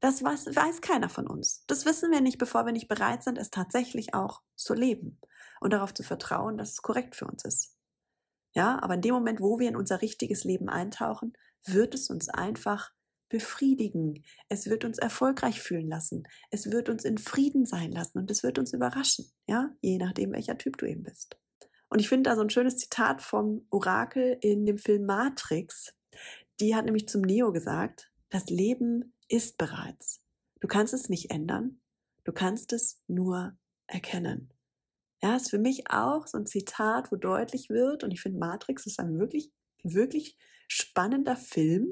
das weiß, weiß keiner von uns. Das wissen wir nicht, bevor wir nicht bereit sind, es tatsächlich auch zu leben und darauf zu vertrauen, dass es korrekt für uns ist. Ja, aber in dem Moment, wo wir in unser richtiges Leben eintauchen, wird es uns einfach befriedigen. Es wird uns erfolgreich fühlen lassen. Es wird uns in Frieden sein lassen und es wird uns überraschen. Ja, je nachdem, welcher Typ du eben bist. Und ich finde da so ein schönes Zitat vom Orakel in dem Film Matrix. Die hat nämlich zum Neo gesagt, das Leben ist bereits. Du kannst es nicht ändern, du kannst es nur erkennen. Ja, ist für mich auch so ein Zitat, wo deutlich wird, und ich finde Matrix ist ein wirklich, wirklich spannender Film,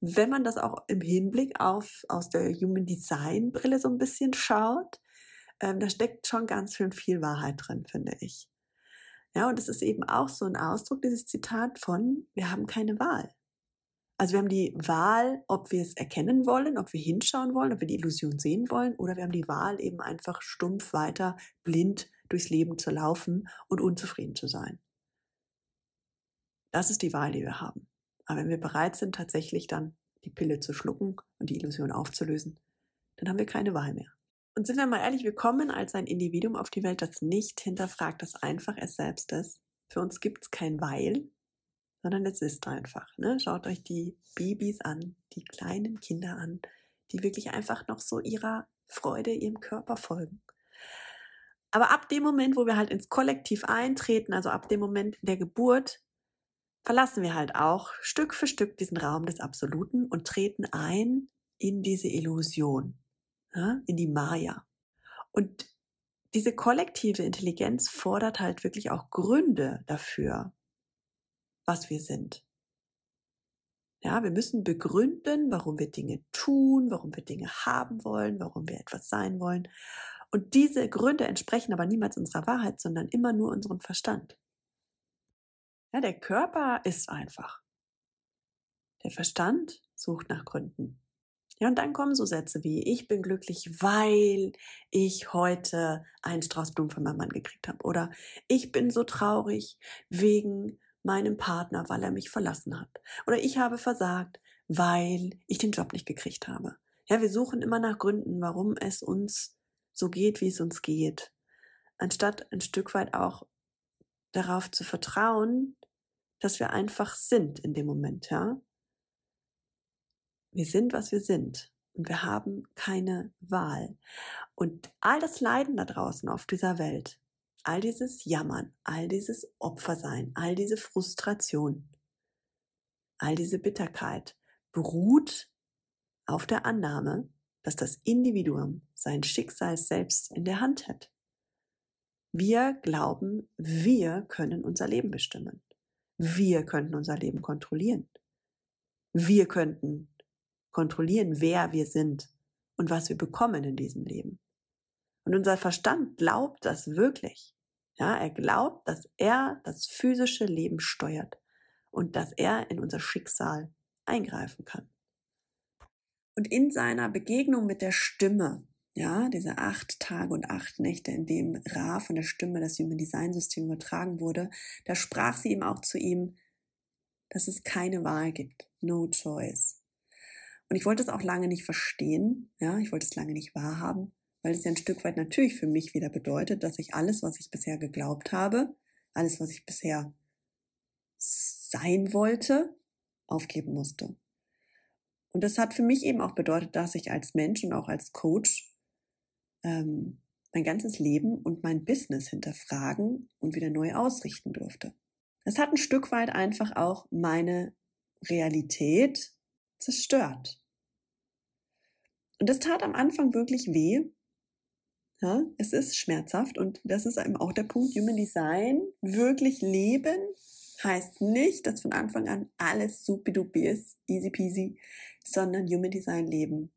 wenn man das auch im Hinblick auf aus der Human Design Brille so ein bisschen schaut. Ähm, da steckt schon ganz schön viel Wahrheit drin, finde ich. Ja, und es ist eben auch so ein Ausdruck, dieses Zitat von, wir haben keine Wahl. Also wir haben die Wahl, ob wir es erkennen wollen, ob wir hinschauen wollen, ob wir die Illusion sehen wollen, oder wir haben die Wahl, eben einfach stumpf weiter blind durchs Leben zu laufen und unzufrieden zu sein. Das ist die Wahl, die wir haben. Aber wenn wir bereit sind, tatsächlich dann die Pille zu schlucken und die Illusion aufzulösen, dann haben wir keine Wahl mehr. Und sind wir mal ehrlich, wir kommen als ein Individuum auf die Welt, das nicht hinterfragt, das einfach es selbst ist. Für uns gibt es kein Weil, sondern es ist einfach. Ne? Schaut euch die Babys an, die kleinen Kinder an, die wirklich einfach noch so ihrer Freude, ihrem Körper folgen. Aber ab dem Moment, wo wir halt ins Kollektiv eintreten, also ab dem Moment der Geburt, verlassen wir halt auch Stück für Stück diesen Raum des Absoluten und treten ein in diese Illusion in die Maya. Und diese kollektive Intelligenz fordert halt wirklich auch Gründe dafür, was wir sind. Ja, wir müssen begründen, warum wir Dinge tun, warum wir Dinge haben wollen, warum wir etwas sein wollen. Und diese Gründe entsprechen aber niemals unserer Wahrheit, sondern immer nur unserem Verstand. Ja, der Körper ist einfach. Der Verstand sucht nach Gründen. Ja, und dann kommen so Sätze wie, ich bin glücklich, weil ich heute einen Strauß Blumen von meinem Mann gekriegt habe. Oder ich bin so traurig wegen meinem Partner, weil er mich verlassen hat. Oder ich habe versagt, weil ich den Job nicht gekriegt habe. Ja, wir suchen immer nach Gründen, warum es uns so geht, wie es uns geht. Anstatt ein Stück weit auch darauf zu vertrauen, dass wir einfach sind in dem Moment, ja. Wir sind, was wir sind. Und wir haben keine Wahl. Und all das Leiden da draußen auf dieser Welt, all dieses Jammern, all dieses Opfersein, all diese Frustration, all diese Bitterkeit beruht auf der Annahme, dass das Individuum sein Schicksal selbst in der Hand hat. Wir glauben, wir können unser Leben bestimmen. Wir könnten unser Leben kontrollieren. Wir könnten kontrollieren, wer wir sind und was wir bekommen in diesem Leben. Und unser Verstand glaubt das wirklich. Ja, er glaubt, dass er das physische Leben steuert und dass er in unser Schicksal eingreifen kann. Und in seiner Begegnung mit der Stimme, ja, diese acht Tage und acht Nächte, in dem Ra von der Stimme das Human Design System übertragen wurde, da sprach sie ihm auch zu ihm, dass es keine Wahl gibt, no choice. Und ich wollte es auch lange nicht verstehen, ja, ich wollte es lange nicht wahrhaben, weil es ja ein Stück weit natürlich für mich wieder bedeutet, dass ich alles, was ich bisher geglaubt habe, alles, was ich bisher sein wollte, aufgeben musste. Und das hat für mich eben auch bedeutet, dass ich als Mensch und auch als Coach ähm, mein ganzes Leben und mein Business hinterfragen und wieder neu ausrichten durfte. Das hat ein Stück weit einfach auch meine Realität zerstört. Und das tat am Anfang wirklich weh. Ja, es ist schmerzhaft und das ist eben auch der Punkt. Human Design, wirklich leben, heißt nicht, dass von Anfang an alles supidupi ist, easy peasy, sondern Human Design leben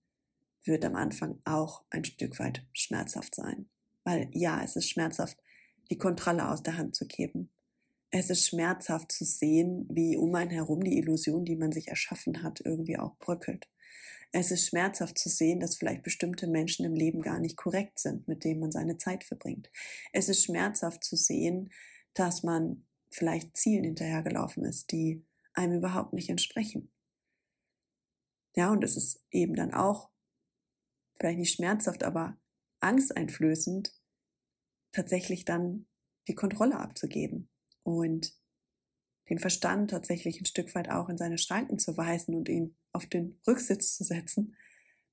wird am Anfang auch ein Stück weit schmerzhaft sein. Weil ja, es ist schmerzhaft, die Kontrolle aus der Hand zu geben. Es ist schmerzhaft zu sehen, wie um einen herum die Illusion, die man sich erschaffen hat, irgendwie auch bröckelt. Es ist schmerzhaft zu sehen, dass vielleicht bestimmte Menschen im Leben gar nicht korrekt sind, mit denen man seine Zeit verbringt. Es ist schmerzhaft zu sehen, dass man vielleicht Zielen hinterhergelaufen ist, die einem überhaupt nicht entsprechen. Ja, und es ist eben dann auch vielleicht nicht schmerzhaft, aber angsteinflößend, tatsächlich dann die Kontrolle abzugeben und den Verstand tatsächlich ein Stück weit auch in seine Schranken zu weisen und ihn auf den Rücksitz zu setzen,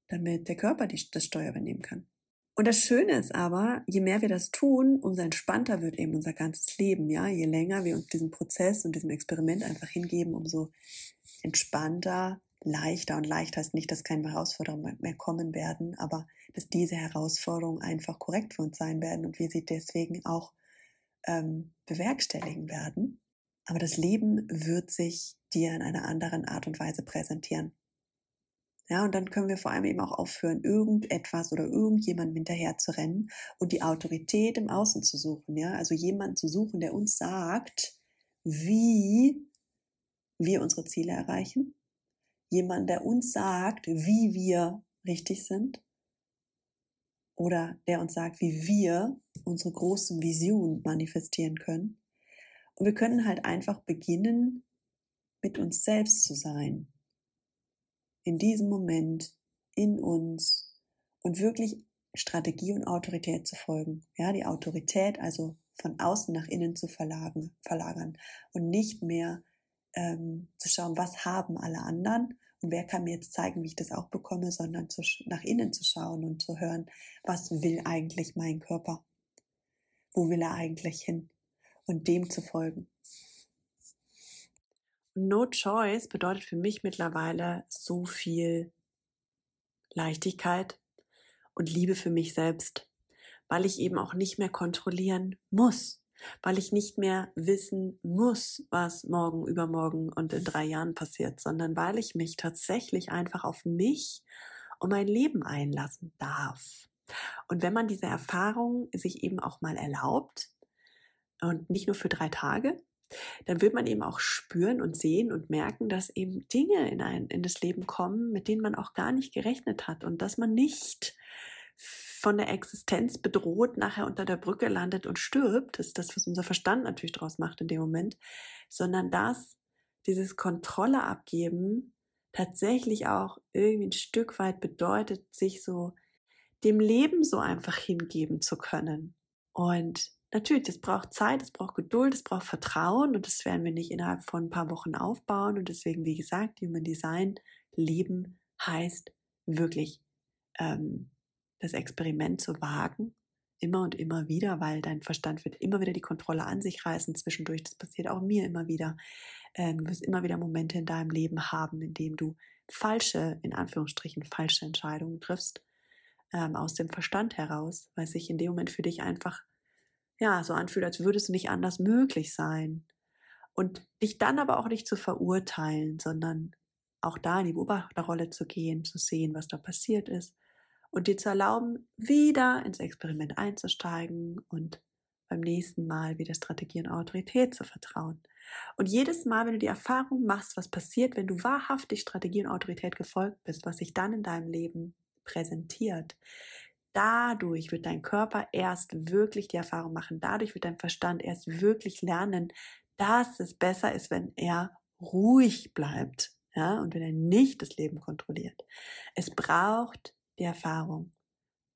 damit der Körper die, das Steuer übernehmen kann. Und das Schöne ist aber, je mehr wir das tun, umso entspannter wird eben unser ganzes Leben, ja. Je länger wir uns diesem Prozess und diesem Experiment einfach hingeben, umso entspannter, leichter und leicht heißt nicht, dass keine Herausforderungen mehr kommen werden, aber dass diese Herausforderungen einfach korrekt für uns sein werden und wir sie deswegen auch ähm, bewerkstelligen werden. Aber das Leben wird sich dir in einer anderen Art und Weise präsentieren. Ja, und dann können wir vor allem eben auch aufhören, irgendetwas oder irgendjemandem hinterher zu rennen und die Autorität im Außen zu suchen. Ja, also jemanden zu suchen, der uns sagt, wie wir unsere Ziele erreichen. Jemand, der uns sagt, wie wir richtig sind. oder der uns sagt, wie wir unsere großen Visionen manifestieren können. Und wir können halt einfach beginnen, mit uns selbst zu sein. In diesem Moment, in uns und wirklich Strategie und Autorität zu folgen. Ja, die Autorität also von außen nach innen zu verlagern, verlagern und nicht mehr ähm, zu schauen, was haben alle anderen und wer kann mir jetzt zeigen, wie ich das auch bekomme, sondern zu, nach innen zu schauen und zu hören, was will eigentlich mein Körper? Wo will er eigentlich hin? Und dem zu folgen. No Choice bedeutet für mich mittlerweile so viel Leichtigkeit und Liebe für mich selbst, weil ich eben auch nicht mehr kontrollieren muss weil ich nicht mehr wissen muss, was morgen, übermorgen und in drei Jahren passiert, sondern weil ich mich tatsächlich einfach auf mich und mein Leben einlassen darf. Und wenn man diese Erfahrung sich eben auch mal erlaubt und nicht nur für drei Tage, dann wird man eben auch spüren und sehen und merken, dass eben Dinge in, ein, in das Leben kommen, mit denen man auch gar nicht gerechnet hat und dass man nicht von der Existenz bedroht nachher unter der Brücke landet und stirbt, das ist das, was unser Verstand natürlich draus macht in dem Moment, sondern dass dieses Kontrolle abgeben tatsächlich auch irgendwie ein Stück weit bedeutet, sich so dem Leben so einfach hingeben zu können. Und natürlich, das braucht Zeit, es braucht Geduld, es braucht Vertrauen und das werden wir nicht innerhalb von ein paar Wochen aufbauen. Und deswegen, wie gesagt, Human Design Leben heißt wirklich ähm, das Experiment zu wagen, immer und immer wieder, weil dein Verstand wird immer wieder die Kontrolle an sich reißen zwischendurch. Das passiert auch mir immer wieder. Ähm, du wirst immer wieder Momente in deinem Leben haben, in denen du falsche, in Anführungsstrichen, falsche Entscheidungen triffst, ähm, aus dem Verstand heraus, weil es sich in dem Moment für dich einfach, ja, so anfühlt, als würde es nicht anders möglich sein. Und dich dann aber auch nicht zu verurteilen, sondern auch da in die Beobachterrolle zu gehen, zu sehen, was da passiert ist und dir zu erlauben, wieder ins Experiment einzusteigen und beim nächsten Mal wieder Strategie und Autorität zu vertrauen. Und jedes Mal, wenn du die Erfahrung machst, was passiert, wenn du wahrhaftig Strategie und Autorität gefolgt bist, was sich dann in deinem Leben präsentiert, dadurch wird dein Körper erst wirklich die Erfahrung machen, dadurch wird dein Verstand erst wirklich lernen, dass es besser ist, wenn er ruhig bleibt, ja, und wenn er nicht das Leben kontrolliert. Es braucht die Erfahrung.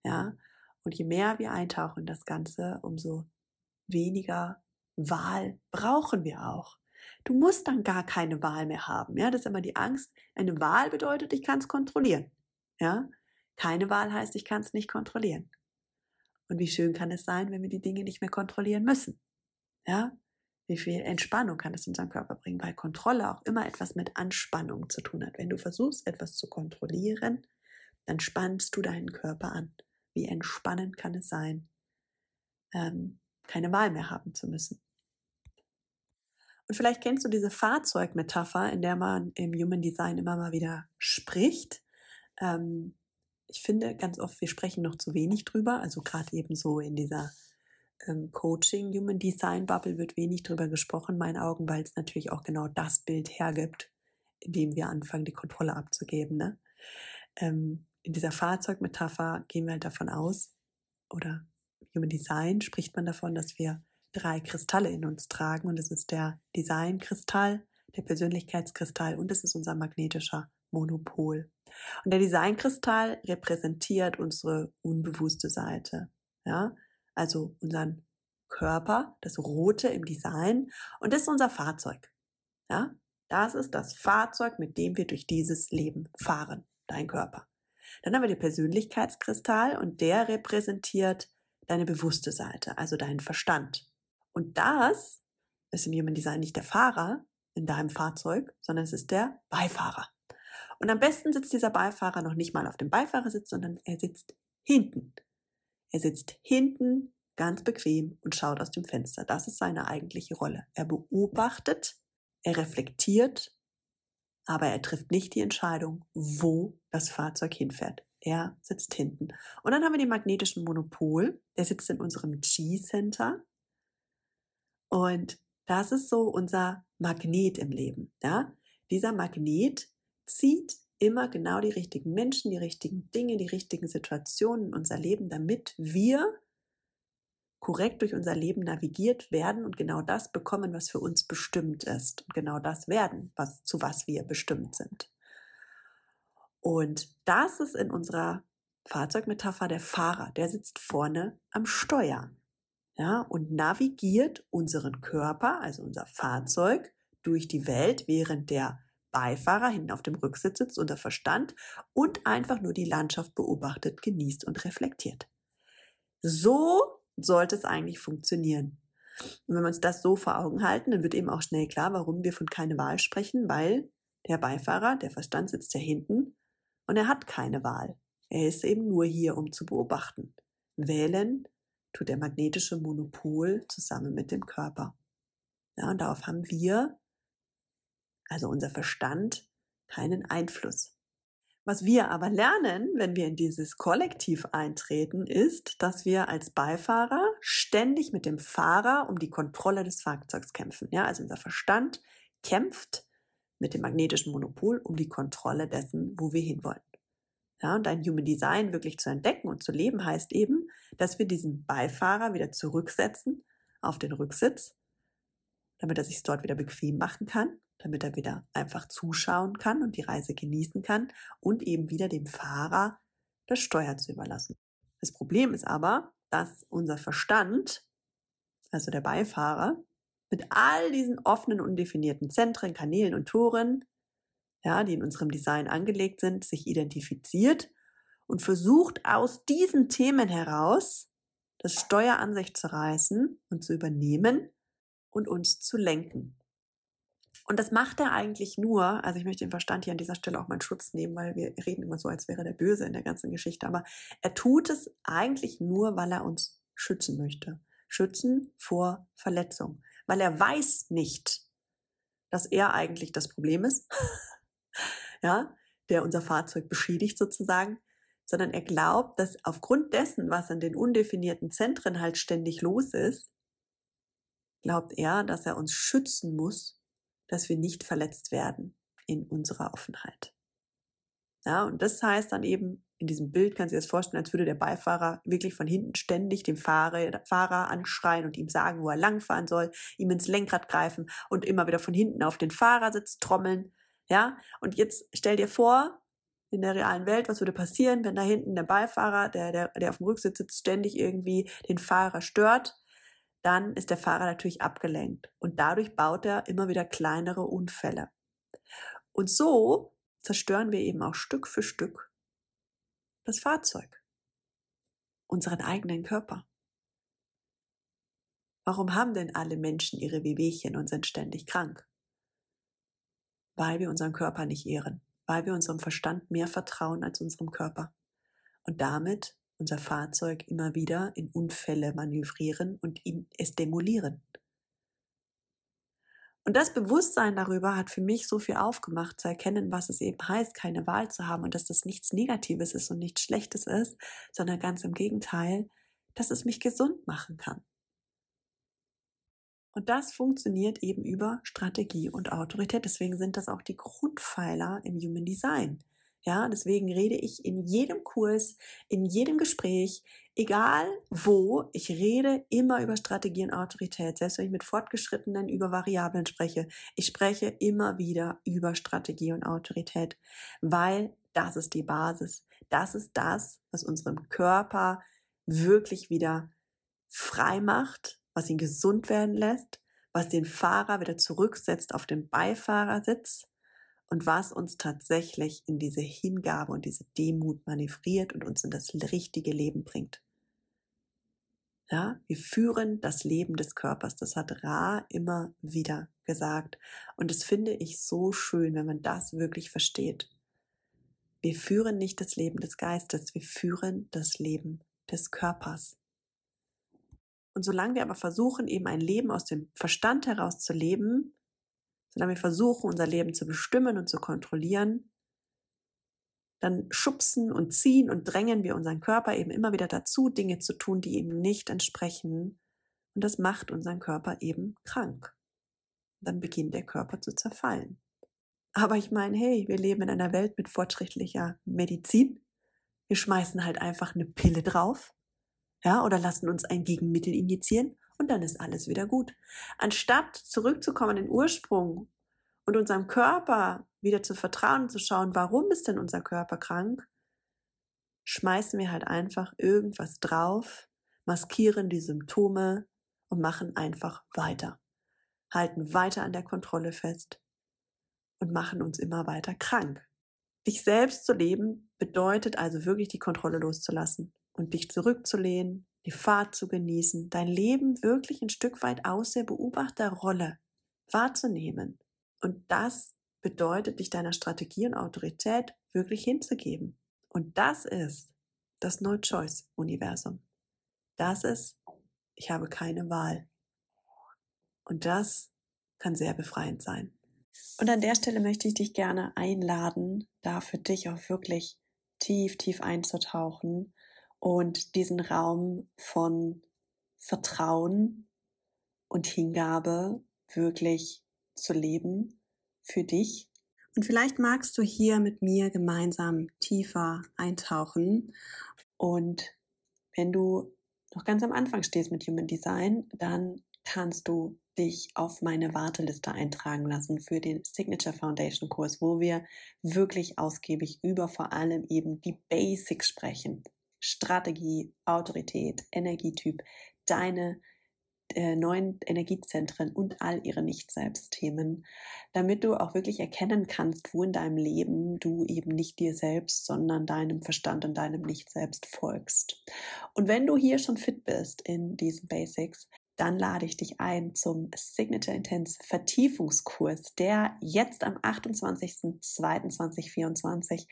Ja, und je mehr wir eintauchen in das Ganze, umso weniger Wahl brauchen wir auch. Du musst dann gar keine Wahl mehr haben. Ja, das ist immer die Angst. Eine Wahl bedeutet, ich kann es kontrollieren. Ja, keine Wahl heißt, ich kann es nicht kontrollieren. Und wie schön kann es sein, wenn wir die Dinge nicht mehr kontrollieren müssen? Ja, wie viel Entspannung kann es unserem Körper bringen, weil Kontrolle auch immer etwas mit Anspannung zu tun hat. Wenn du versuchst, etwas zu kontrollieren, dann spannst du deinen Körper an. Wie entspannend kann es sein, ähm, keine Wahl mehr haben zu müssen. Und vielleicht kennst du diese Fahrzeugmetapher, in der man im Human Design immer mal wieder spricht. Ähm, ich finde ganz oft, wir sprechen noch zu wenig drüber. Also gerade eben so in dieser ähm, Coaching Human Design Bubble wird wenig drüber gesprochen, in meinen Augen, weil es natürlich auch genau das Bild hergibt, in dem wir anfangen, die Kontrolle abzugeben. Ne? Ähm, in dieser Fahrzeugmetapher gehen wir halt davon aus, oder Human Design spricht man davon, dass wir drei Kristalle in uns tragen und es ist der Designkristall, der Persönlichkeitskristall und es ist unser magnetischer Monopol. Und der Designkristall repräsentiert unsere unbewusste Seite, ja, also unseren Körper, das Rote im Design und das ist unser Fahrzeug, ja. Das ist das Fahrzeug, mit dem wir durch dieses Leben fahren, dein Körper. Dann haben wir den Persönlichkeitskristall und der repräsentiert deine bewusste Seite, also deinen Verstand. Und das ist im Human Design nicht der Fahrer in deinem Fahrzeug, sondern es ist der Beifahrer. Und am besten sitzt dieser Beifahrer noch nicht mal auf dem Beifahrersitz, sondern er sitzt hinten. Er sitzt hinten ganz bequem und schaut aus dem Fenster. Das ist seine eigentliche Rolle. Er beobachtet, er reflektiert aber er trifft nicht die Entscheidung, wo das Fahrzeug hinfährt. Er sitzt hinten. Und dann haben wir den magnetischen Monopol, der sitzt in unserem G-Center. Und das ist so unser Magnet im Leben. Ja? Dieser Magnet zieht immer genau die richtigen Menschen, die richtigen Dinge, die richtigen Situationen in unser Leben, damit wir korrekt durch unser Leben navigiert werden und genau das bekommen, was für uns bestimmt ist und genau das werden, was, zu was wir bestimmt sind. Und das ist in unserer Fahrzeugmetapher der Fahrer, der sitzt vorne am Steuer. Ja, und navigiert unseren Körper, also unser Fahrzeug, durch die Welt, während der Beifahrer hinten auf dem Rücksitz sitzt, unser Verstand und einfach nur die Landschaft beobachtet, genießt und reflektiert. So sollte es eigentlich funktionieren. Und wenn wir uns das so vor Augen halten, dann wird eben auch schnell klar, warum wir von keine Wahl sprechen, weil der Beifahrer, der Verstand sitzt ja hinten und er hat keine Wahl. Er ist eben nur hier, um zu beobachten. Wählen tut der magnetische Monopol zusammen mit dem Körper. Ja, und darauf haben wir also unser Verstand, keinen Einfluss. Was wir aber lernen, wenn wir in dieses Kollektiv eintreten, ist, dass wir als Beifahrer ständig mit dem Fahrer um die Kontrolle des Fahrzeugs kämpfen. Ja, also unser Verstand kämpft mit dem magnetischen Monopol um die Kontrolle dessen, wo wir hinwollen. Ja, und ein Human Design wirklich zu entdecken und zu leben heißt eben, dass wir diesen Beifahrer wieder zurücksetzen auf den Rücksitz, damit er sich dort wieder bequem machen kann damit er wieder einfach zuschauen kann und die Reise genießen kann und eben wieder dem Fahrer das Steuer zu überlassen. Das Problem ist aber, dass unser Verstand, also der Beifahrer, mit all diesen offenen, undefinierten Zentren, Kanälen und Toren, ja, die in unserem Design angelegt sind, sich identifiziert und versucht aus diesen Themen heraus das Steuer an sich zu reißen und zu übernehmen und uns zu lenken. Und das macht er eigentlich nur, also ich möchte den Verstand hier an dieser Stelle auch mal in Schutz nehmen, weil wir reden immer so, als wäre der Böse in der ganzen Geschichte, aber er tut es eigentlich nur, weil er uns schützen möchte. Schützen vor Verletzung. Weil er weiß nicht, dass er eigentlich das Problem ist, [laughs] ja, der unser Fahrzeug beschädigt sozusagen, sondern er glaubt, dass aufgrund dessen, was in den undefinierten Zentren halt ständig los ist, glaubt er, dass er uns schützen muss dass wir nicht verletzt werden in unserer Offenheit. Ja, und das heißt dann eben, in diesem Bild kann sich das vorstellen, als würde der Beifahrer wirklich von hinten ständig den Fahrer, Fahrer anschreien und ihm sagen, wo er langfahren soll, ihm ins Lenkrad greifen und immer wieder von hinten auf den Fahrersitz trommeln. Ja, und jetzt stell dir vor, in der realen Welt, was würde passieren, wenn da hinten der Beifahrer, der, der, der auf dem Rücksitz sitzt, ständig irgendwie den Fahrer stört dann ist der Fahrer natürlich abgelenkt und dadurch baut er immer wieder kleinere Unfälle. Und so zerstören wir eben auch Stück für Stück das Fahrzeug, unseren eigenen Körper. Warum haben denn alle Menschen ihre Wehwehchen und sind ständig krank? Weil wir unseren Körper nicht ehren, weil wir unserem Verstand mehr vertrauen als unserem Körper und damit unser Fahrzeug immer wieder in Unfälle manövrieren und ihn es demolieren. Und das Bewusstsein darüber hat für mich so viel aufgemacht, zu erkennen, was es eben heißt, keine Wahl zu haben und dass das nichts Negatives ist und nichts Schlechtes ist, sondern ganz im Gegenteil, dass es mich gesund machen kann. Und das funktioniert eben über Strategie und Autorität. Deswegen sind das auch die Grundpfeiler im Human Design. Ja, deswegen rede ich in jedem Kurs, in jedem Gespräch, egal wo, ich rede immer über Strategie und Autorität. Selbst wenn ich mit Fortgeschrittenen über Variablen spreche, ich spreche immer wieder über Strategie und Autorität, weil das ist die Basis. Das ist das, was unserem Körper wirklich wieder frei macht, was ihn gesund werden lässt, was den Fahrer wieder zurücksetzt auf den Beifahrersitz und was uns tatsächlich in diese Hingabe und diese Demut manövriert und uns in das richtige Leben bringt. Ja, wir führen das Leben des Körpers. Das hat Ra immer wieder gesagt. Und das finde ich so schön, wenn man das wirklich versteht. Wir führen nicht das Leben des Geistes, wir führen das Leben des Körpers. Und solange wir aber versuchen, eben ein Leben aus dem Verstand heraus zu leben, sondern wir versuchen, unser Leben zu bestimmen und zu kontrollieren, dann schubsen und ziehen und drängen wir unseren Körper eben immer wieder dazu, Dinge zu tun, die ihm nicht entsprechen. Und das macht unseren Körper eben krank. Dann beginnt der Körper zu zerfallen. Aber ich meine, hey, wir leben in einer Welt mit fortschrittlicher Medizin. Wir schmeißen halt einfach eine Pille drauf, ja, oder lassen uns ein Gegenmittel injizieren und dann ist alles wieder gut. Anstatt zurückzukommen in den Ursprung und unserem Körper wieder zu vertrauen und zu schauen, warum ist denn unser Körper krank, schmeißen wir halt einfach irgendwas drauf, maskieren die Symptome und machen einfach weiter. Halten weiter an der Kontrolle fest und machen uns immer weiter krank. Dich selbst zu leben bedeutet also wirklich die Kontrolle loszulassen und dich zurückzulehnen, die Fahrt zu genießen, dein Leben wirklich ein Stück weit aus der Beobachterrolle wahrzunehmen. Und das bedeutet, dich deiner Strategie und Autorität wirklich hinzugeben. Und das ist das No-Choice-Universum. Das ist, ich habe keine Wahl. Und das kann sehr befreiend sein. Und an der Stelle möchte ich dich gerne einladen, da für dich auch wirklich tief, tief einzutauchen und diesen Raum von Vertrauen und Hingabe wirklich zu leben für dich. Und vielleicht magst du hier mit mir gemeinsam tiefer eintauchen. Und wenn du noch ganz am Anfang stehst mit Human Design, dann kannst du dich auf meine Warteliste eintragen lassen für den Signature Foundation Kurs, wo wir wirklich ausgiebig über vor allem eben die Basics sprechen. Strategie, Autorität, Energietyp, deine äh, neuen Energiezentren und all ihre Nicht-Selbst-Themen, damit du auch wirklich erkennen kannst, wo in deinem Leben du eben nicht dir selbst, sondern deinem Verstand und deinem Nicht-Selbst folgst. Und wenn du hier schon fit bist in diesen Basics, dann lade ich dich ein zum Signature Intense Vertiefungskurs, der jetzt am 28.02.2024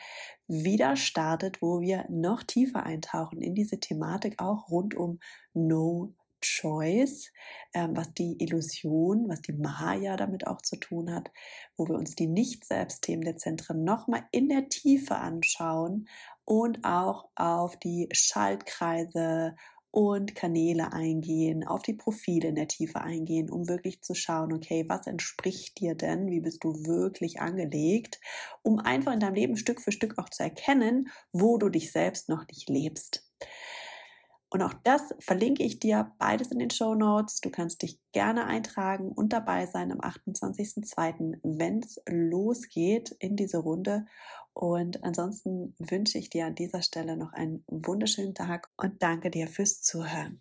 wieder startet, wo wir noch tiefer eintauchen in diese Thematik, auch rund um No Choice, ähm, was die Illusion, was die Maya damit auch zu tun hat, wo wir uns die Nicht-Selbst-Themen der Zentren nochmal in der Tiefe anschauen und auch auf die Schaltkreise und Kanäle eingehen, auf die Profile in der Tiefe eingehen, um wirklich zu schauen, okay, was entspricht dir denn? Wie bist du wirklich angelegt? Um einfach in deinem Leben Stück für Stück auch zu erkennen, wo du dich selbst noch nicht lebst. Und auch das verlinke ich dir beides in den Show Notes. Du kannst dich gerne eintragen und dabei sein am 28.02., wenn es losgeht in diese Runde. Und ansonsten wünsche ich dir an dieser Stelle noch einen wunderschönen Tag und danke dir fürs Zuhören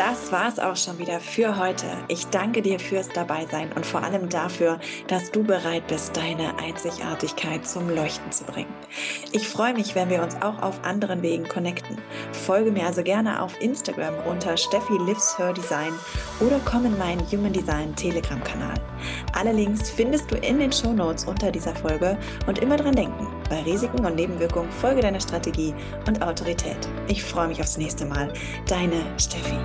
das war's auch schon wieder für heute. Ich danke dir fürs Dabeisein und vor allem dafür, dass du bereit bist, deine Einzigartigkeit zum Leuchten zu bringen. Ich freue mich, wenn wir uns auch auf anderen Wegen connecten. Folge mir also gerne auf Instagram unter Steffi Lives Her Design oder komm in meinen Human Design Telegram-Kanal. Alle Links findest du in den Show Notes unter dieser Folge und immer dran denken, bei Risiken und Nebenwirkungen folge deiner Strategie und Autorität. Ich freue mich aufs nächste Mal. Deine Steffi.